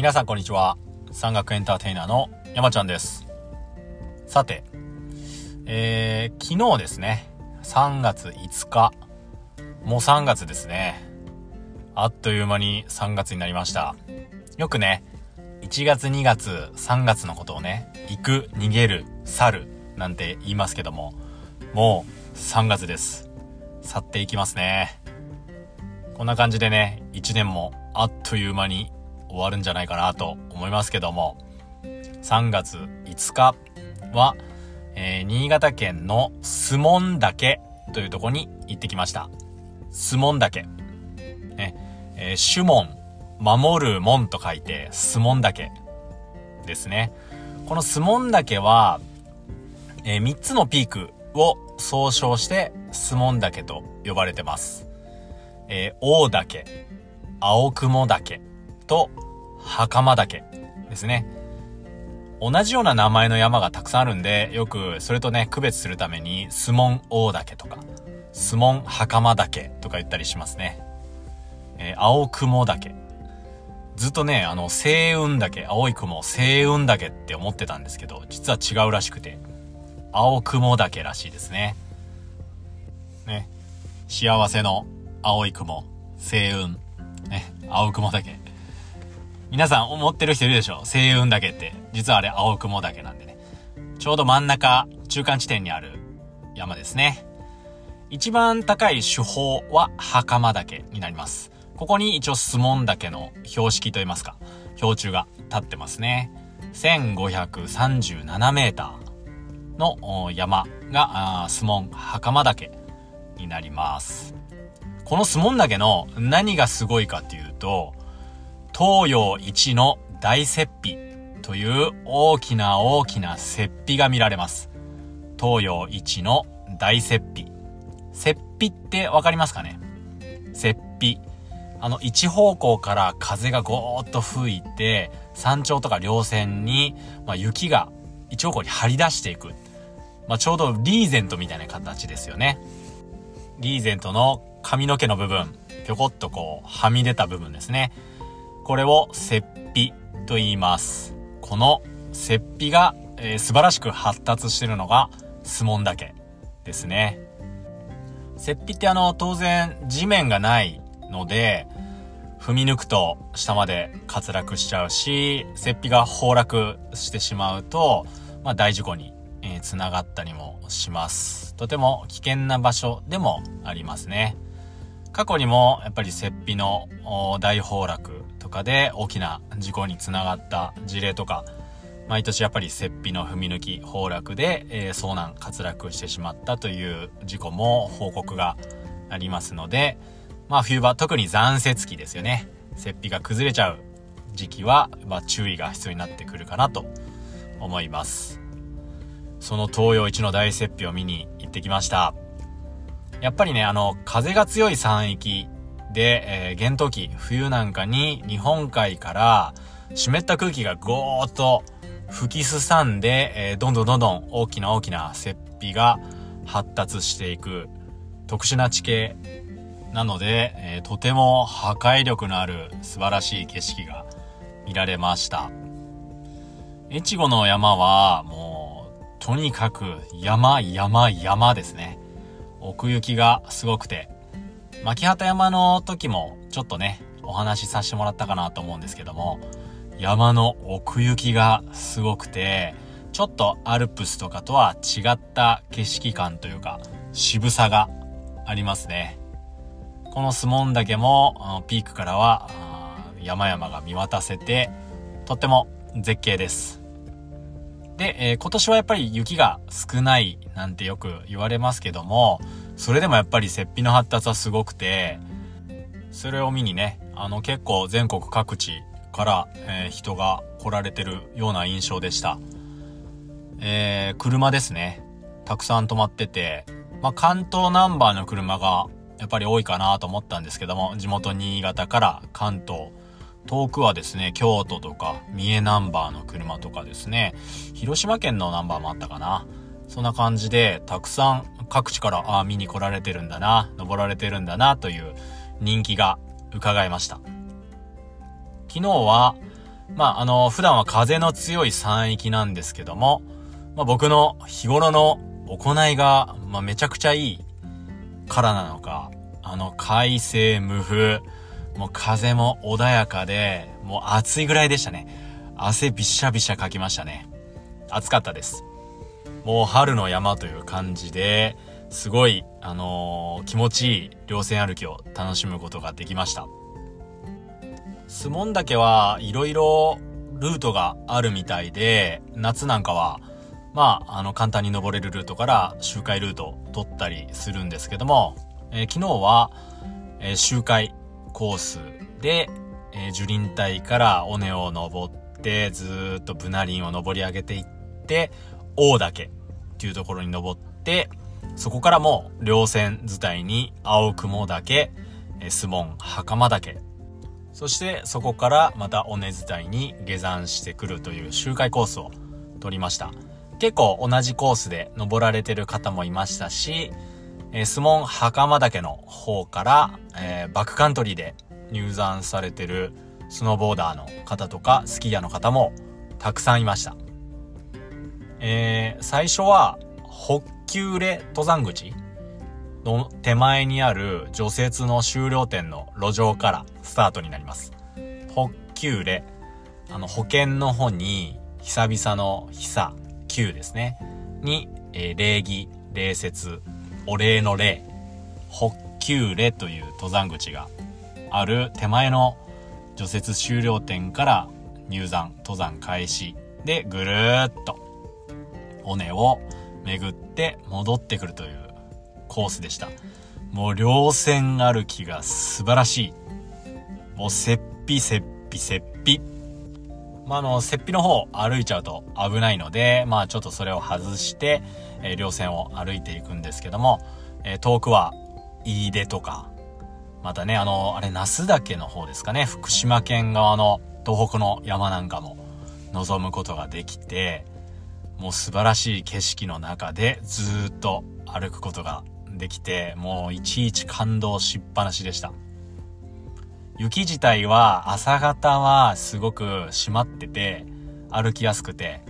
皆さんこんにちは。山岳エンターテイナーの山ちゃんです。さて、えー、昨日ですね、3月5日、もう3月ですね。あっという間に3月になりました。よくね、1月2月3月のことをね、行く、逃げる、去る、なんて言いますけども、もう3月です。去っていきますね。こんな感じでね、1年もあっという間に終わるんじゃないかなと思いますけども、3月5日は、えー、新潟県のスモン岳というとこに行ってきました。スモン岳。ね、えー、シュモン、守る門と書いて、スモン岳ですね。このスモン岳は、えー、3つのピークを総称してスモン岳と呼ばれてます。えー、大岳、青雲岳と袴岳ですね。同じような名前の山がたくさんあるんで、よくそれとね、区別するために、スモン大岳とか、スモン袴岳とか言ったりしますね。えー、青雲岳。ずっとね、あの、星雲岳、青い雲、星雲岳って思ってたんですけど、実は違うらしくて、青雲岳らしいですね。ね。幸せの青い雲、星雲、ね、青雲岳。皆さん思ってる人いるでしょ？星雲岳って。実はあれ青雲岳なんでね。ちょうど真ん中、中間地点にある山ですね。一番高い手法は袴岳になります。ここに一応スモン岳の標識といいますか、標柱が立ってますね。1537メーターの山がスモン袴岳になります。このスモン岳の何がすごいかっていうと、東洋一の大雪庇という大きな大きな雪庇が見られます。東洋一の大雪庇。雪庇ってわかりますかね？雪庇。あの、一方向から風がゴーッと吹いて、山頂とか稜線に、まあ、雪が一方向に張り出していく。まあ、ちょうどリーゼントみたいな形ですよね。リーゼントの髪の毛の部分、ぴょこっとこう、はみ出た部分ですね。これを雪庇と言います。この雪庇が、えー、素晴らしく発達してるのがスモン岳ですね。雪庇ってあの、当然地面がないので、踏み抜くと下まで滑落しちゃうし、雪庇が崩落してしまうと、まあ大事故に、えー、繋がったりもします。とても危険な場所でもありますね。過去にもやっぱり雪庇の大崩落とかで大きな事故につながった事例とか、毎年やっぱり雪庇の踏み抜き、崩落で、えー、遭難、滑落してしまったという事故も報告がありますので、まあ冬場、特に残雪期ですよね。雪庇が崩れちゃう時期は、まあ注意が必要になってくるかなと思います。その東洋一の大雪庇を見に行ってきました。やっぱりね、あの、風が強い山域で、えー、厳冬期、冬なんかに日本海から湿った空気がゴーッと吹きすさんで、えー、どんどんどんどん大きな大きな雪庇が発達していく特殊な地形なので、えー、とても破壊力のある素晴らしい景色が見られました。越後の山はもうとにかく山山山ですね。奥行きがすごくて、牧畑山の時もちょっとね、お話しさせてもらったかなと思うんですけども、山の奥行きがすごくて、ちょっとアルプスとかとは違った景色感というか、渋さがありますね。このスモン岳も、ピークからは山々が見渡せて、とっても絶景です。で、えー、今年はやっぱり雪が少ないなんてよく言われますけども、それでもやっぱり雪庇の発達はすごくて、それを見にね、あの結構全国各地から、えー、人が来られてるような印象でした。えー、車ですね。たくさん止まってて、まあ、関東ナンバーの車がやっぱり多いかなと思ったんですけども、地元新潟から関東、遠くはですね、京都とか、三重ナンバーの車とかですね、広島県のナンバーもあったかな。そんな感じで、たくさん各地から、ああ、見に来られてるんだな、登られてるんだな、という人気が伺えました。昨日は、まあ、あの、普段は風の強い山域なんですけども、まあ、僕の日頃の行いが、まあ、めちゃくちゃいいからなのか、あの、快晴無風、もう風も穏やかで、もう暑いぐらいでしたね。汗びしゃびしゃかきましたね。暑かったです。もう春の山という感じで、すごい、あのー、気持ちいい稜線歩きを楽しむことができました。スモン岳はいろいろルートがあるみたいで、夏なんかは、まあ、あの、簡単に登れるルートから周回ルートを取ったりするんですけども、えー、昨日は、えー、周回コースで、えー、樹林帯から尾根を登って、ずっとブナ林を登り上げていって、大岳っていうところに登って、そこからも稜線伝いに青雲岳、え、スモン袴岳そしてそこからまた尾根伝いに下山してくるという周回コースを取りました。結構同じコースで登られてる方もいましたし、えー、スモン袴岳の方から、えー、バックカントリーで入山されてるスノーボーダーの方とかスキーヤーの方もたくさんいました。えー、最初は、北急レ登山口の手前にある除雪の終了点の路上からスタートになります。北急レ、あの保険の方に久々の久、旧ですね。に、えー、礼儀、礼節、お礼の礼、北急レという登山口がある手前の除雪終了点から入山、登山開始でぐるーっと尾根を巡って戻ってくるというコースでした。もう稜線歩きが素晴らしい。もうせっぴせっぴせっぴ。まあ、あの、せっぴの方歩いちゃうと危ないので、まあちょっとそれを外して、えー、稜線を歩いていくんですけども、えー、遠くは飯出とか、またね、あの、あれ、那須岳の方ですかね、福島県側の東北の山なんかも望むことができて、もう素晴らしい景色の中でずっと歩くことができて、もういちいち感動しっぱなしでした。雪自体は朝方はすごく締まってて、歩きやすくて、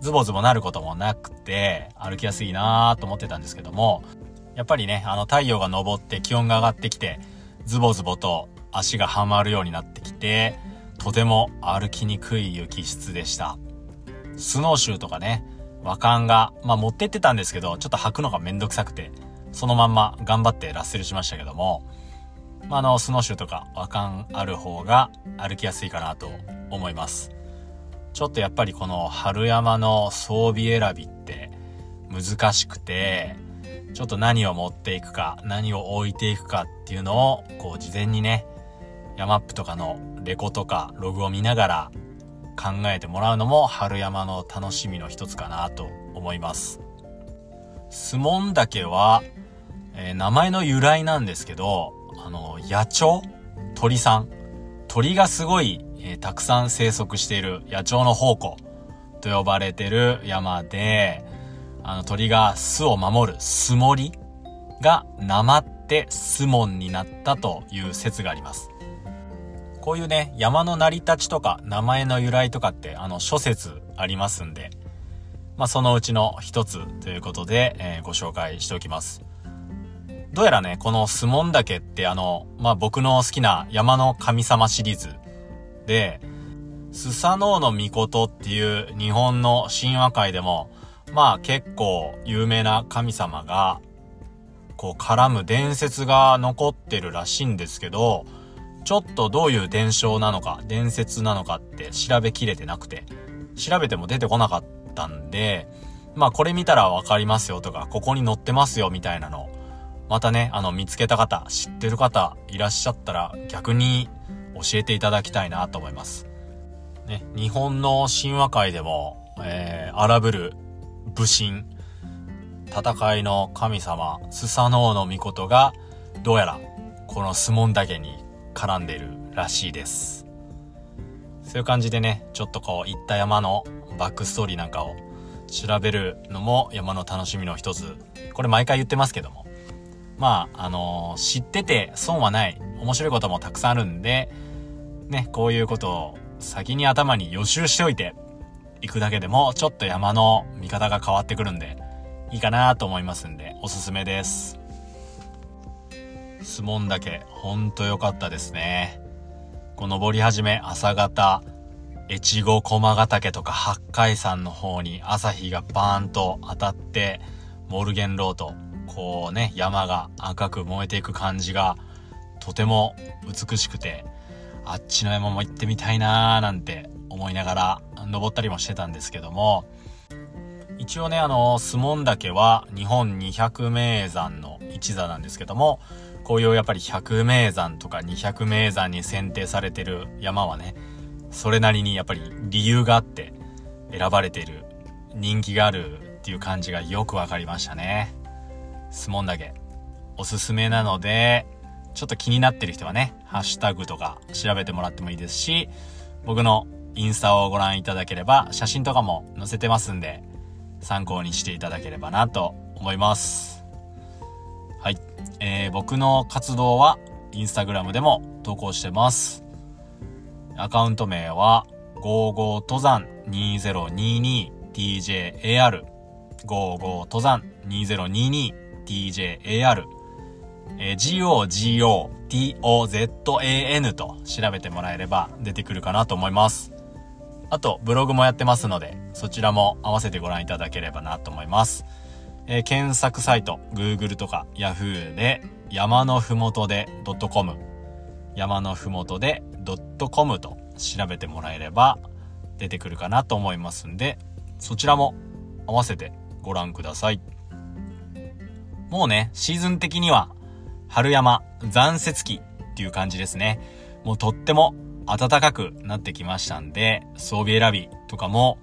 ズボズボなることもなくて、歩きやすいなーと思ってたんですけども、やっぱりね、あの太陽が昇って気温が上がってきて、ズボズボと足がはまるようになってきて、とても歩きにくい雪質でした。スノーシューとかね、和感が、まあ持ってってたんですけど、ちょっと履くのがめんどくさくて、そのまんま頑張ってラッセルしましたけども、まあ、あの、スノーシューとか和感ある方が歩きやすいかなと思います。ちょっとやっぱりこの春山の装備選びって難しくて、ちょっと何を持っていくか、何を置いていくかっていうのを、こう事前にね、ヤマップとかのレコとかログを見ながら考えてもらうのも春山の楽しみの一つかなと思います。スモン岳は、えー、名前の由来なんですけど、あの、野鳥？鳥さん？鳥がすごい、えー、たくさん生息している野鳥の宝庫と呼ばれてる山で、あの鳥が巣を守る巣森がなまってスモンになったという説があります。こういうね、山の成り立ちとか名前の由来とかってあの諸説ありますんで、まあ、そのうちの一つということで、えー、ご紹介しておきます。どうやらね、このスモン岳ってあの、まあ、僕の好きな山の神様シリーズで、スサノオノミコトっていう日本の神話界でも、まあ結構有名な神様が、こう絡む伝説が残ってるらしいんですけど、ちょっとどういう伝承なのか、伝説なのかって調べきれてなくて、調べても出てこなかったんで、まあこれ見たらわかりますよとか、ここに載ってますよみたいなのまたね、あの見つけた方、知ってる方いらっしゃったら逆に教えていただきたいなと思います。ね、日本の神話界でも、えー、荒ぶる武神、戦いの神様、スサノオノミコトが、どうやら、このスモン岳に絡んでるらしいです。そういう感じでね、ちょっとこう、行った山のバックストーリーなんかを調べるのも山の楽しみの一つ。これ毎回言ってますけども。まあ、あのー、知ってて損はない。面白いこともたくさんあるんで、ね、こういうことを先に頭に予習しておいて、行くだけでもちょっと山の見方が変わってくるんで、いいかなと思いますんで、おすすめです。スモン岳、ほんと良かったですね。こう登り始め、朝方、越後駒ヶ岳とか八海山の方に朝日がバーンと当たって、モルゲンロート、こうね、山が赤く燃えていく感じが、とても美しくて、あっちの山も行ってみたいなーなんて思いながら登ったりもしてたんですけども、一応ね、あの、スモン岳は日本200名山の一座なんですけども、こういうやっぱり100名山とか200名山に選定されてる山はね、それなりにやっぱり理由があって選ばれてる人気があるっていう感じがよくわかりましたね。スモン岳、おすすめなので、ちょっと気になってる人はね、ハッシュタグとか調べてもらってもいいですし、僕のインスタをご覧いただければ写真とかも載せてますんで、参考にしていただければなと思います。はい。えー、僕の活動はインスタグラムでも投稿してます。アカウント名は、55登山 2022tjar 55登山 2022tjar えー、GOGOTOZAN と調べてもらえれば出てくるかなと思います。あと、ブログもやってますので、そちらも合わせてご覧いただければなと思います。えー、検索サイト、Google とか Yahoo で、山のふもとで .com、山のふもとで .com と調べてもらえれば出てくるかなと思いますんで、そちらも合わせてご覧ください。もうね、シーズン的には、春山残雪期っていう感じですね。もうとっても暖かくなってきましたんで、装備選びとかも、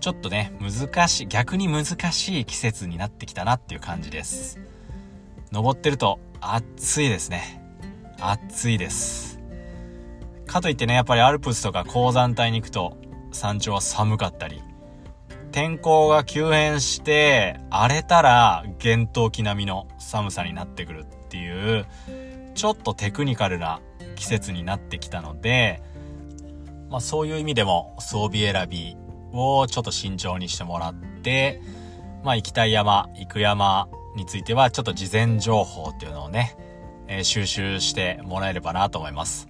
ちょっとね、難しい、逆に難しい季節になってきたなっていう感じです。登ってると暑いですね。暑いです。かといってね、やっぱりアルプスとか高山帯に行くと山頂は寒かったり、天候が急変して荒れたら厳冬期並みの寒さになってくるっていう、ちょっとテクニカルな季節になってきたので、まあそういう意味でも装備選びをちょっと慎重にしてもらって、まあ行きたい山、行く山についてはちょっと事前情報っていうのをね、えー、収集してもらえればなと思います。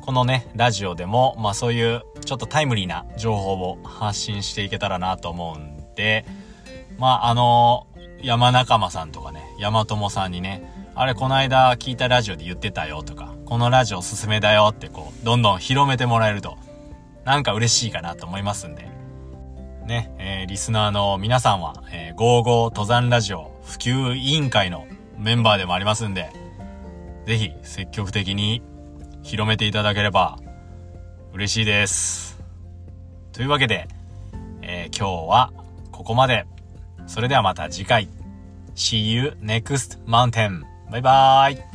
このね、ラジオでも、まあそういうちょっとタイムリーな情報を発信していけたらなと思うんで、まああの山仲間さんとかね、山友さんにね、あれこの間聞いたラジオで言ってたよとか、このラジオおすすめだよってこう、どんどん広めてもらえると、なんか嬉しいかなと思いますんで。ね、えー、リスナーの皆さんは、えー、55登山ラジオ普及委員会のメンバーでもありますんで、ぜひ積極的に広めていただければ嬉しいです。というわけで、えー、今日はここまで。それではまた次回。See you next mountain. バイバーイ。